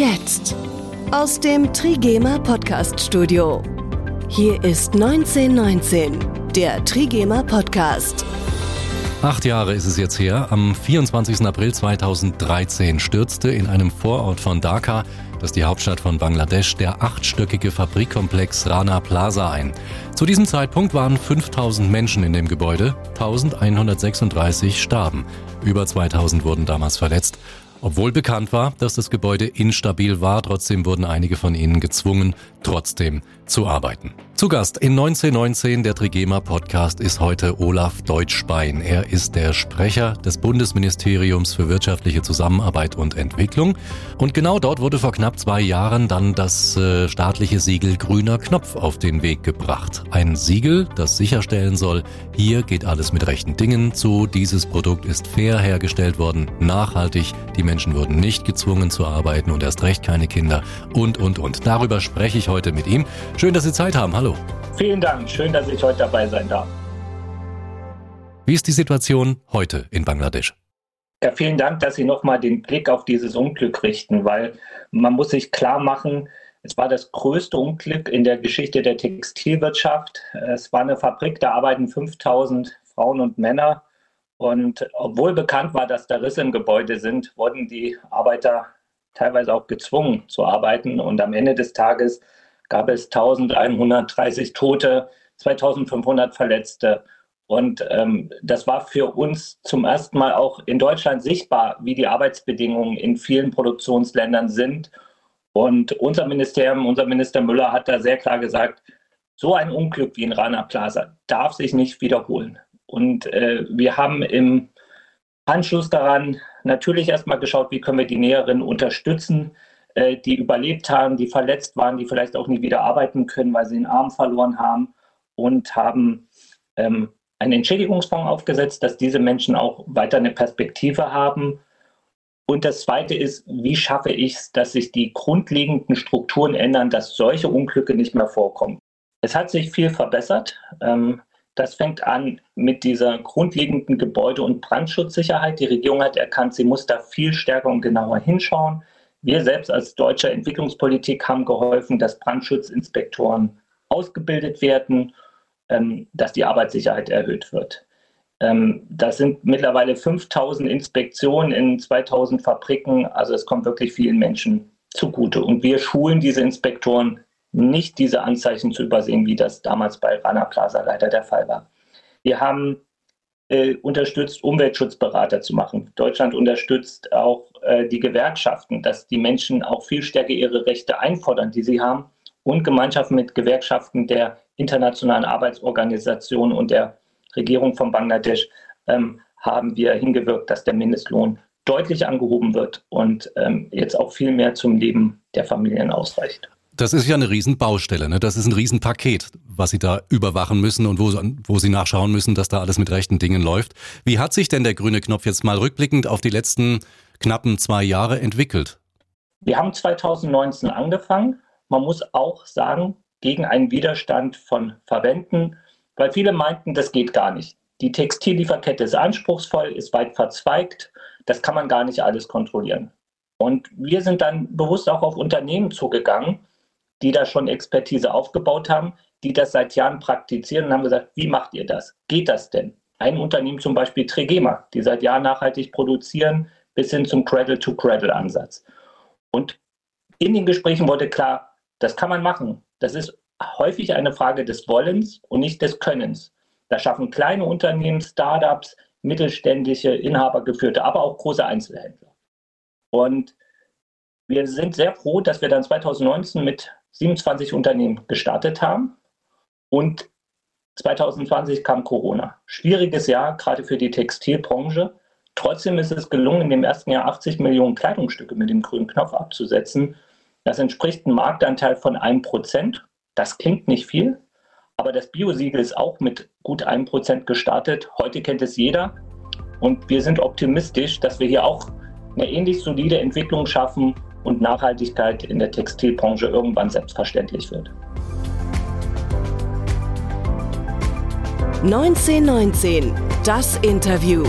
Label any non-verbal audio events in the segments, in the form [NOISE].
jetzt aus dem Trigema Podcast Studio. Hier ist 1919, der Trigema Podcast. Acht Jahre ist es jetzt her. Am 24. April 2013 stürzte in einem Vorort von Dhaka, das ist die Hauptstadt von Bangladesch, der achtstöckige Fabrikkomplex Rana Plaza ein. Zu diesem Zeitpunkt waren 5000 Menschen in dem Gebäude, 1136 starben. Über 2000 wurden damals verletzt. Obwohl bekannt war, dass das Gebäude instabil war, trotzdem wurden einige von ihnen gezwungen, trotzdem zu arbeiten. Zu Gast in 1919 der Trigema Podcast ist heute Olaf Deutschbein. Er ist der Sprecher des Bundesministeriums für wirtschaftliche Zusammenarbeit und Entwicklung. Und genau dort wurde vor knapp zwei Jahren dann das äh, staatliche Siegel Grüner Knopf auf den Weg gebracht. Ein Siegel, das sicherstellen soll, hier geht alles mit rechten Dingen zu. Dieses Produkt ist fair hergestellt worden, nachhaltig. Die Menschen wurden nicht gezwungen zu arbeiten und erst recht keine Kinder und, und, und. Darüber spreche ich heute mit ihm. Schön, dass Sie Zeit haben. Hallo. Vielen Dank. Schön, dass ich heute dabei sein darf. Wie ist die Situation heute in Bangladesch? Ja, vielen Dank, dass Sie nochmal den Blick auf dieses Unglück richten, weil man muss sich klar machen, es war das größte Unglück in der Geschichte der Textilwirtschaft. Es war eine Fabrik, da arbeiten 5000 Frauen und Männer. Und obwohl bekannt war, dass da Risse im Gebäude sind, wurden die Arbeiter teilweise auch gezwungen zu arbeiten. Und am Ende des Tages gab es 1130 Tote, 2500 Verletzte. Und ähm, das war für uns zum ersten Mal auch in Deutschland sichtbar, wie die Arbeitsbedingungen in vielen Produktionsländern sind. Und unser Ministerium, unser Minister Müller hat da sehr klar gesagt, so ein Unglück wie in Rana Plaza darf sich nicht wiederholen. Und äh, wir haben im Anschluss daran natürlich erstmal geschaut, wie können wir die Näheren unterstützen. Äh, die überlebt haben, die verletzt waren, die vielleicht auch nie wieder arbeiten können, weil sie den Arm verloren haben und haben ähm, einen Entschädigungsfonds aufgesetzt, dass diese Menschen auch weiter eine Perspektive haben. Und das Zweite ist, wie schaffe ich es, dass sich die grundlegenden Strukturen ändern, dass solche Unglücke nicht mehr vorkommen. Es hat sich viel verbessert. Ähm, das fängt an mit dieser grundlegenden Gebäude- und Brandschutzsicherheit. Die Regierung hat erkannt, sie muss da viel stärker und genauer hinschauen. Wir selbst als deutsche Entwicklungspolitik haben geholfen, dass Brandschutzinspektoren ausgebildet werden, ähm, dass die Arbeitssicherheit erhöht wird. Ähm, das sind mittlerweile 5000 Inspektionen in 2000 Fabriken. Also es kommt wirklich vielen Menschen zugute. Und wir schulen diese Inspektoren nicht diese Anzeichen zu übersehen, wie das damals bei Rana Plaza leider der Fall war. Wir haben äh, unterstützt, Umweltschutzberater zu machen. Deutschland unterstützt auch äh, die Gewerkschaften, dass die Menschen auch viel stärker ihre Rechte einfordern, die sie haben. Und Gemeinschaften mit Gewerkschaften der Internationalen Arbeitsorganisation und der Regierung von Bangladesch ähm, haben wir hingewirkt, dass der Mindestlohn deutlich angehoben wird und ähm, jetzt auch viel mehr zum Leben der Familien ausreicht. Das ist ja eine Riesenbaustelle, ne? Das ist ein Riesenpaket, was Sie da überwachen müssen und wo, wo Sie nachschauen müssen, dass da alles mit rechten Dingen läuft. Wie hat sich denn der grüne Knopf jetzt mal rückblickend auf die letzten knappen zwei Jahre entwickelt? Wir haben 2019 angefangen. Man muss auch sagen, gegen einen Widerstand von Verbänden, weil viele meinten, das geht gar nicht. Die Textillieferkette ist anspruchsvoll, ist weit verzweigt, das kann man gar nicht alles kontrollieren. Und wir sind dann bewusst auch auf Unternehmen zugegangen die da schon Expertise aufgebaut haben, die das seit Jahren praktizieren und haben gesagt, wie macht ihr das? Geht das denn? Ein Unternehmen zum Beispiel Trigema, die seit Jahren nachhaltig produzieren, bis hin zum Cradle-to-Cradle-Ansatz. Und in den Gesprächen wurde klar, das kann man machen. Das ist häufig eine Frage des Wollens und nicht des Könnens. Da schaffen kleine Unternehmen, Startups, mittelständische, inhabergeführte, aber auch große Einzelhändler. Und wir sind sehr froh, dass wir dann 2019 mit 27 Unternehmen gestartet haben und 2020 kam Corona. Schwieriges Jahr, gerade für die Textilbranche. Trotzdem ist es gelungen, in dem ersten Jahr 80 Millionen Kleidungsstücke mit dem grünen Knopf abzusetzen. Das entspricht einem Marktanteil von 1%. Das klingt nicht viel, aber das Biosiegel ist auch mit gut 1% gestartet. Heute kennt es jeder. Und wir sind optimistisch, dass wir hier auch eine ähnlich solide Entwicklung schaffen und Nachhaltigkeit in der Textilbranche irgendwann selbstverständlich wird. 1919, das Interview.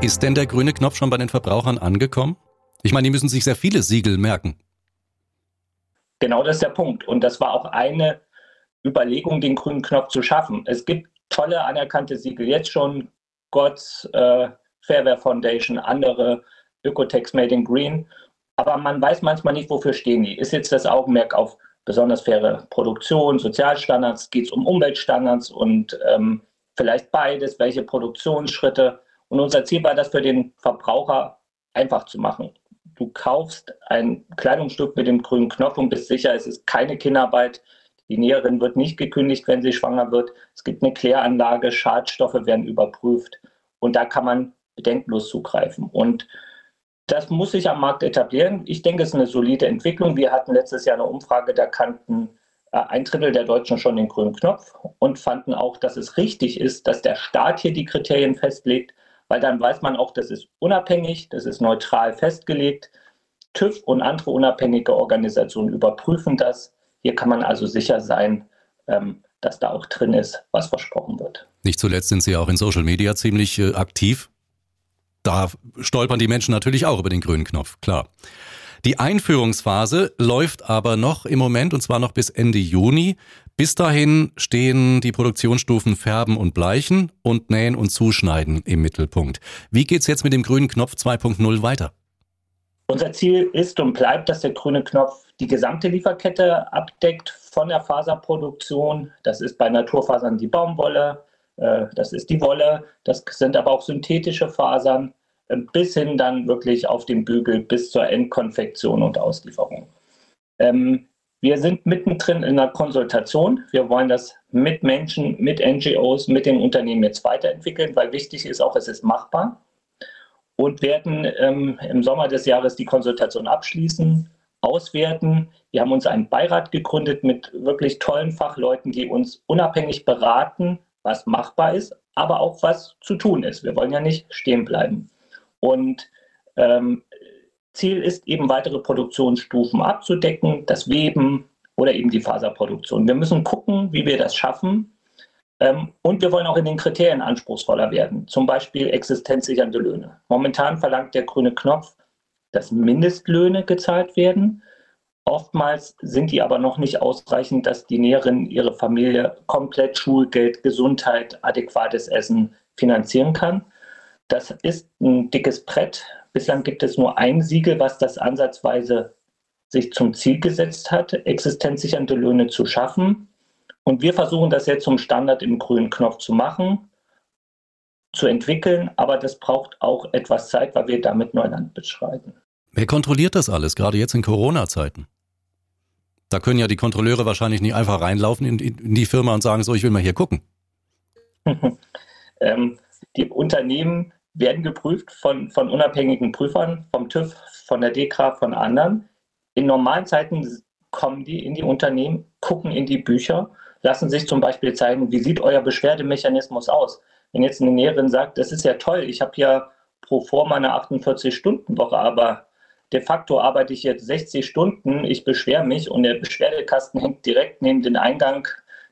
Ist denn der grüne Knopf schon bei den Verbrauchern angekommen? Ich meine, die müssen sich sehr viele Siegel merken. Genau das ist der Punkt. Und das war auch eine Überlegung, den grünen Knopf zu schaffen. Es gibt tolle anerkannte Siegel jetzt schon, Gods, äh, Fairware Foundation, andere, Ökotex Made in Green. Aber man weiß manchmal nicht, wofür stehen die. Ist jetzt das Augenmerk auf besonders faire Produktion, Sozialstandards, geht es um Umweltstandards und ähm, vielleicht beides, welche Produktionsschritte. Und unser Ziel war das für den Verbraucher einfach zu machen. Du kaufst ein Kleidungsstück mit dem grünen Knopf und bist sicher, es ist keine Kinderarbeit. Die Näherin wird nicht gekündigt, wenn sie schwanger wird. Es gibt eine Kläranlage, Schadstoffe werden überprüft und da kann man bedenkenlos zugreifen. Und das muss sich am Markt etablieren. Ich denke, es ist eine solide Entwicklung. Wir hatten letztes Jahr eine Umfrage, da kannten äh, ein Drittel der Deutschen schon den grünen Knopf und fanden auch, dass es richtig ist, dass der Staat hier die Kriterien festlegt, weil dann weiß man auch, das ist unabhängig, das ist neutral festgelegt. TÜV und andere unabhängige Organisationen überprüfen das. Hier kann man also sicher sein, ähm, dass da auch drin ist, was versprochen wird. Nicht zuletzt sind Sie auch in Social Media ziemlich äh, aktiv da stolpern die Menschen natürlich auch über den grünen Knopf, klar. Die Einführungsphase läuft aber noch im Moment und zwar noch bis Ende Juni. Bis dahin stehen die Produktionsstufen Färben und Bleichen und Nähen und Zuschneiden im Mittelpunkt. Wie geht es jetzt mit dem grünen Knopf 2.0 weiter? Unser Ziel ist und bleibt, dass der grüne Knopf die gesamte Lieferkette abdeckt, von der Faserproduktion, das ist bei Naturfasern die Baumwolle, äh, das ist die Wolle, das sind aber auch synthetische Fasern, bis hin dann wirklich auf den Bügel bis zur Endkonfektion und Auslieferung. Ähm, wir sind mittendrin in der Konsultation. Wir wollen das mit Menschen, mit NGOs, mit den Unternehmen jetzt weiterentwickeln, weil wichtig ist auch, es ist machbar. Und werden ähm, im Sommer des Jahres die Konsultation abschließen, auswerten. Wir haben uns einen Beirat gegründet mit wirklich tollen Fachleuten, die uns unabhängig beraten, was machbar ist, aber auch was zu tun ist. Wir wollen ja nicht stehen bleiben. Und ähm, Ziel ist eben weitere Produktionsstufen abzudecken, das Weben oder eben die Faserproduktion. Wir müssen gucken, wie wir das schaffen. Ähm, und wir wollen auch in den Kriterien anspruchsvoller werden, zum Beispiel existenzsichernde Löhne. Momentan verlangt der grüne Knopf, dass Mindestlöhne gezahlt werden. Oftmals sind die aber noch nicht ausreichend, dass die Näherin ihre Familie komplett Schulgeld, Gesundheit, adäquates Essen finanzieren kann. Das ist ein dickes Brett. Bislang gibt es nur ein Siegel, was das ansatzweise sich zum Ziel gesetzt hat, existenzsichernde Löhne zu schaffen. Und wir versuchen das jetzt zum Standard im grünen Knopf zu machen, zu entwickeln. Aber das braucht auch etwas Zeit, weil wir damit Neuland beschreiten. Wer kontrolliert das alles, gerade jetzt in Corona-Zeiten? Da können ja die Kontrolleure wahrscheinlich nicht einfach reinlaufen in, in die Firma und sagen, so, ich will mal hier gucken. [LAUGHS] ähm, die Unternehmen werden geprüft von, von unabhängigen Prüfern, vom TÜV, von der DEKRA, von anderen. In normalen Zeiten kommen die in die Unternehmen, gucken in die Bücher, lassen sich zum Beispiel zeigen, wie sieht euer Beschwerdemechanismus aus. Wenn jetzt eine Näherin sagt, das ist ja toll, ich habe ja pro forma eine 48-Stunden-Woche, aber de facto arbeite ich jetzt 60 Stunden, ich beschwere mich und der Beschwerdekasten hängt direkt neben den Eingang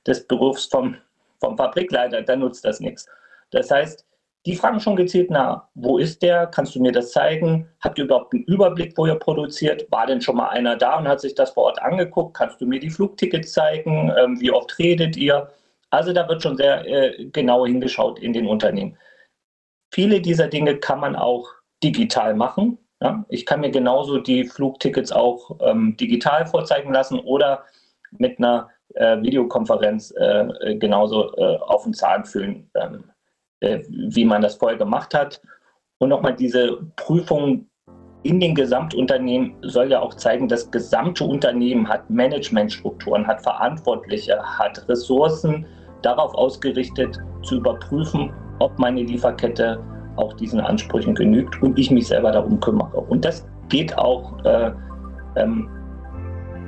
des Berufs vom, vom Fabrikleiter, dann nutzt das nichts. Das heißt, die fragen schon gezielt nach, wo ist der? Kannst du mir das zeigen? Habt ihr überhaupt einen Überblick, wo ihr produziert? War denn schon mal einer da und hat sich das vor Ort angeguckt? Kannst du mir die Flugtickets zeigen? Ähm, wie oft redet ihr? Also da wird schon sehr äh, genau hingeschaut in den Unternehmen. Viele dieser Dinge kann man auch digital machen. Ja, ich kann mir genauso die Flugtickets auch ähm, digital vorzeigen lassen oder mit einer äh, Videokonferenz äh, genauso äh, auf den Zahn fühlen, ähm, äh, wie man das vorher gemacht hat. Und nochmal diese Prüfung in den Gesamtunternehmen soll ja auch zeigen, das gesamte Unternehmen hat Managementstrukturen, hat Verantwortliche, hat Ressourcen darauf ausgerichtet, zu überprüfen, ob meine Lieferkette auch diesen Ansprüchen genügt und ich mich selber darum kümmere. Und das geht auch äh, ähm,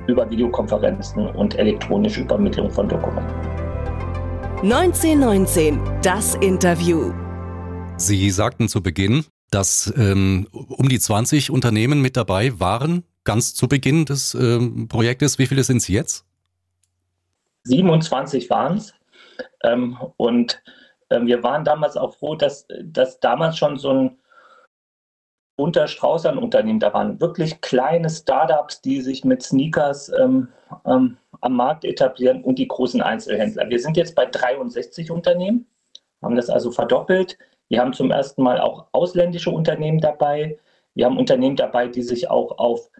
über Videokonferenzen und elektronische Übermittlung von Dokumenten. 1919, das Interview. Sie sagten zu Beginn, dass ähm, um die 20 Unternehmen mit dabei waren, ganz zu Beginn des ähm, Projektes. Wie viele sind es jetzt? 27 waren es. Ähm, und ähm, wir waren damals auch froh, dass, dass damals schon so ein unter Strauß an Unternehmen. Da waren wirklich kleine Startups, die sich mit Sneakers ähm, ähm, am Markt etablieren und die großen Einzelhändler. Wir sind jetzt bei 63 Unternehmen, haben das also verdoppelt. Wir haben zum ersten Mal auch ausländische Unternehmen dabei. Wir haben Unternehmen dabei, die sich auch auf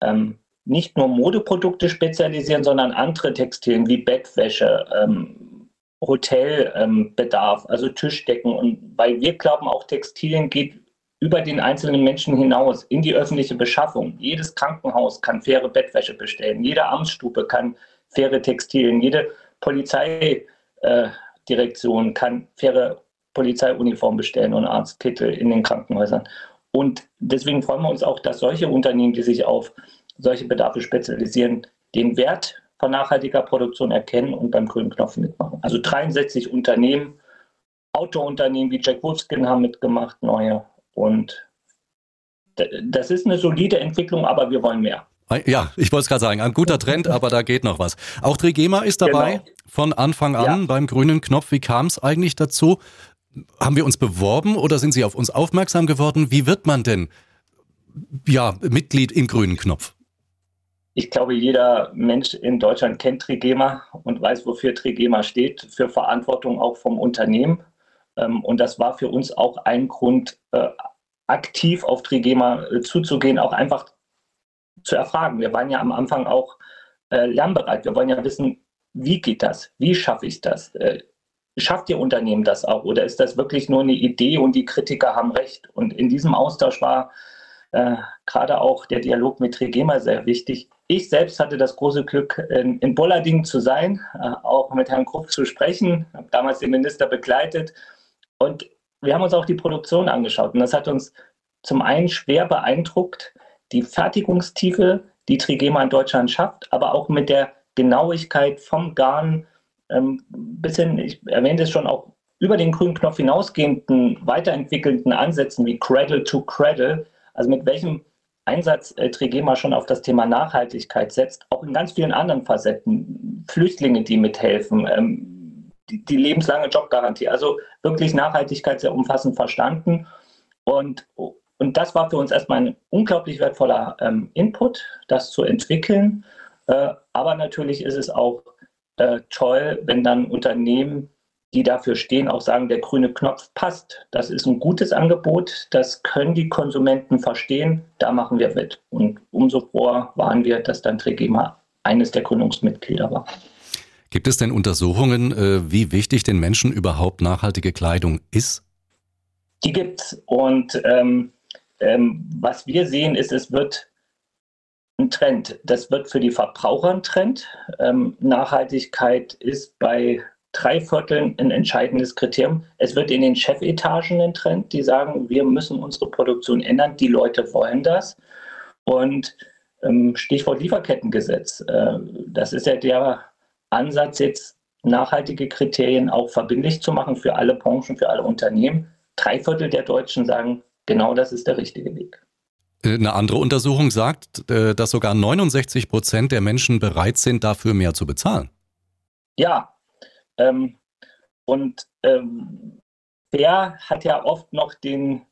ähm, nicht nur Modeprodukte spezialisieren, sondern andere Textilien wie Bettwäsche, ähm, Hotelbedarf, ähm, also Tischdecken. Und weil wir glauben, auch Textilien geht über den einzelnen Menschen hinaus in die öffentliche Beschaffung. Jedes Krankenhaus kann faire Bettwäsche bestellen, jede Amtsstube kann faire Textilien, jede Polizeidirektion äh, kann faire Polizeiuniform bestellen und Arztkittel in den Krankenhäusern. Und deswegen freuen wir uns auch, dass solche Unternehmen, die sich auf solche Bedarfe spezialisieren, den Wert von nachhaltiger Produktion erkennen und beim grünen Knopf mitmachen. Also 63 Unternehmen, Autounternehmen wie Jack Wolfskin haben mitgemacht, neue und das ist eine solide Entwicklung, aber wir wollen mehr. Ja, ich wollte es gerade sagen, ein guter Trend, aber da geht noch was. Auch Trigema ist dabei genau. von Anfang an ja. beim grünen Knopf. Wie kam es eigentlich dazu? Haben wir uns beworben oder sind Sie auf uns aufmerksam geworden? Wie wird man denn ja, Mitglied im grünen Knopf? Ich glaube, jeder Mensch in Deutschland kennt Trigema und weiß, wofür Trigema steht, für Verantwortung auch vom Unternehmen. Ähm, und das war für uns auch ein Grund, äh, aktiv auf Trigema äh, zuzugehen, auch einfach zu erfragen. Wir waren ja am Anfang auch äh, lernbereit. Wir wollen ja wissen, wie geht das? Wie schaffe ich das? schafft Ihr Unternehmen das auch oder ist das wirklich nur eine Idee und die Kritiker haben recht? Und in diesem Austausch war äh, gerade auch der Dialog mit Trigema sehr wichtig. Ich selbst hatte das große Glück, in, in Bollarding zu sein, äh, auch mit Herrn Krupp zu sprechen, habe damals den Minister begleitet und wir haben uns auch die Produktion angeschaut und das hat uns zum einen schwer beeindruckt, die Fertigungstiefe, die Trigema in Deutschland schafft, aber auch mit der Genauigkeit vom Garn ähm, bis hin, ich erwähnte es schon auch, über den grünen Knopf hinausgehenden, weiterentwickelten Ansätzen wie Cradle to Cradle, also mit welchem Einsatz äh, Trigema schon auf das Thema Nachhaltigkeit setzt, auch in ganz vielen anderen Facetten, Flüchtlinge, die mithelfen, ähm, die, die lebenslange Jobgarantie. Also wirklich Nachhaltigkeit sehr umfassend verstanden. Und, und das war für uns erstmal ein unglaublich wertvoller ähm, Input, das zu entwickeln. Äh, aber natürlich ist es auch äh, toll, wenn dann Unternehmen, die dafür stehen, auch sagen, der grüne Knopf passt. Das ist ein gutes Angebot, das können die Konsumenten verstehen, da machen wir mit. Und umso froher waren wir, dass dann Trigema eines der Gründungsmitglieder war. Gibt es denn Untersuchungen, äh, wie wichtig den Menschen überhaupt nachhaltige Kleidung ist? Die gibt es. Und ähm, ähm, was wir sehen, ist, es wird ein Trend. Das wird für die Verbraucher ein Trend. Ähm, Nachhaltigkeit ist bei drei Vierteln ein entscheidendes Kriterium. Es wird in den Chefetagen ein Trend, die sagen, wir müssen unsere Produktion ändern. Die Leute wollen das. Und ähm, Stichwort Lieferkettengesetz. Äh, das ist ja der Ansatz, jetzt nachhaltige Kriterien auch verbindlich zu machen für alle Branchen, für alle Unternehmen. Drei Viertel der Deutschen sagen, genau das ist der richtige Weg. Äh, eine andere Untersuchung sagt, äh, dass sogar 69 Prozent der Menschen bereit sind, dafür mehr zu bezahlen. Ja, ähm, und ähm, der hat ja oft noch den,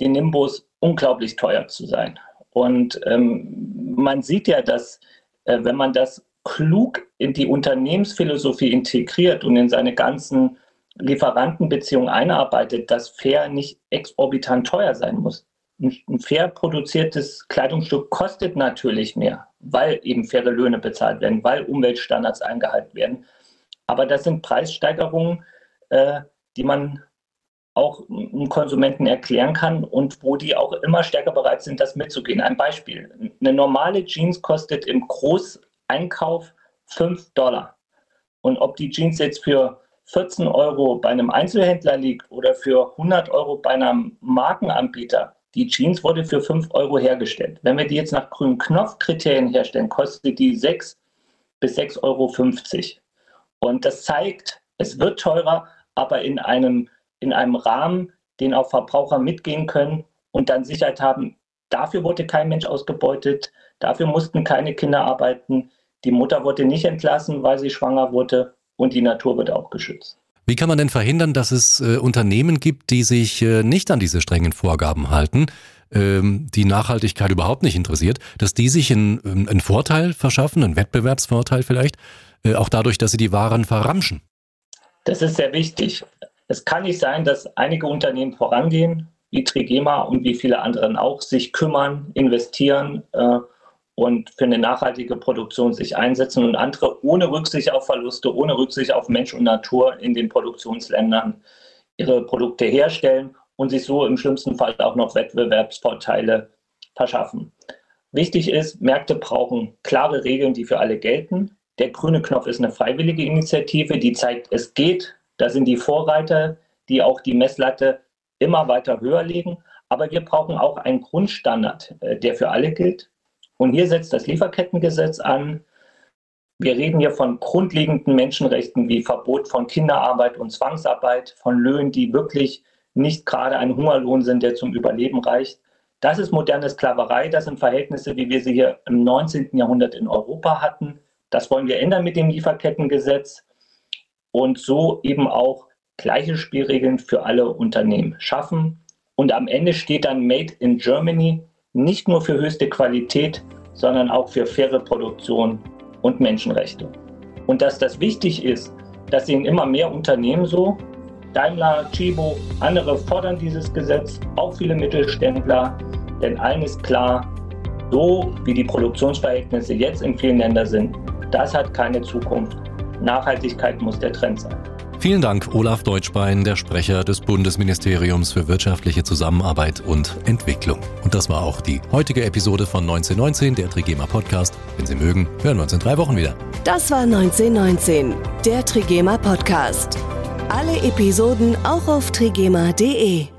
den Nimbus, unglaublich teuer zu sein. Und ähm, man sieht ja, dass äh, wenn man das klug in die Unternehmensphilosophie integriert und in seine ganzen Lieferantenbeziehungen einarbeitet, dass fair nicht exorbitant teuer sein muss. Ein fair produziertes Kleidungsstück kostet natürlich mehr, weil eben faire Löhne bezahlt werden, weil Umweltstandards eingehalten werden. Aber das sind Preissteigerungen, äh, die man auch einem Konsumenten erklären kann und wo die auch immer stärker bereit sind, das mitzugehen. Ein Beispiel. Eine normale Jeans kostet im Groß Einkauf 5 Dollar. Und ob die Jeans jetzt für 14 Euro bei einem Einzelhändler liegt oder für 100 Euro bei einem Markenanbieter, die Jeans wurde für 5 Euro hergestellt. Wenn wir die jetzt nach grünen Knopfkriterien herstellen, kostet die 6 bis 6,50 Euro. Und das zeigt, es wird teurer, aber in einem, in einem Rahmen, den auch Verbraucher mitgehen können und dann Sicherheit haben, dafür wurde kein Mensch ausgebeutet, dafür mussten keine Kinder arbeiten, die Mutter wurde nicht entlassen, weil sie schwanger wurde und die Natur wird auch geschützt. Wie kann man denn verhindern, dass es äh, Unternehmen gibt, die sich äh, nicht an diese strengen Vorgaben halten? ähm, die Nachhaltigkeit überhaupt nicht interessiert, dass die sich einen, ähm, einen Vorteil verschaffen, einen Wettbewerbsvorteil vielleicht, äh, auch dadurch, dass sie die Waren verramschen? Das ist sehr wichtig. Es kann nicht sein, dass einige Unternehmen vorangehen, wie Trigema und wie viele anderen auch, sich kümmern, investieren äh, und für eine nachhaltige Produktion sich einsetzen und andere ohne Rücksicht auf Verluste, ohne Rücksicht auf Mensch und Natur in den Produktionsländern ihre Produkte herstellen und sich so im schlimmsten Fall auch noch Wettbewerbsvorteile verschaffen. Wichtig ist, Märkte brauchen klare Regeln, die für alle gelten. Der grüne Knopf ist eine freiwillige Initiative, die zeigt, es geht. Da sind die Vorreiter, die auch die Messlatte immer weiter höher legen. Aber wir brauchen auch einen Grundstandard, äh, der für alle gilt. Und hier setzt das Lieferkettengesetz an. Wir reden hier von grundlegenden Menschenrechten wie Verbot von Kinderarbeit und Zwangsarbeit, von Löhnen, die wirklich nicht gerade ein Hungerlohn sind, der zum Überleben reicht. Das ist moderne Sklaverei. Das sind Verhältnisse, wie wir sie hier im 19. Jahrhundert in Europa hatten. Das wollen wir ändern mit dem Lieferkettengesetz und so eben auch gleiche Spielregeln für alle Unternehmen schaffen. Und am Ende steht dann Made in Germany nicht nur für höchste Qualität, sondern auch für faire Produktion und Menschenrechte. Und dass das wichtig ist, das sehen immer mehr Unternehmen so. Daimler, Chibo, andere fordern dieses Gesetz, auch viele Mittelständler, denn ist klar, so wie die Produktionsverhältnisse jetzt in vielen Ländern sind, das hat keine Zukunft. Nachhaltigkeit muss der Trend sein. Vielen Dank, Olaf Deutschbein, der Sprecher des Bundesministeriums für wirtschaftliche Zusammenarbeit und Entwicklung. Und das war auch die heutige Episode von 1919, der Trigema Podcast. Wenn Sie mögen, hören wir uns in drei Wochen wieder. Das war 1919, der Trigema Podcast. Alle Episoden auch auf trigema.de.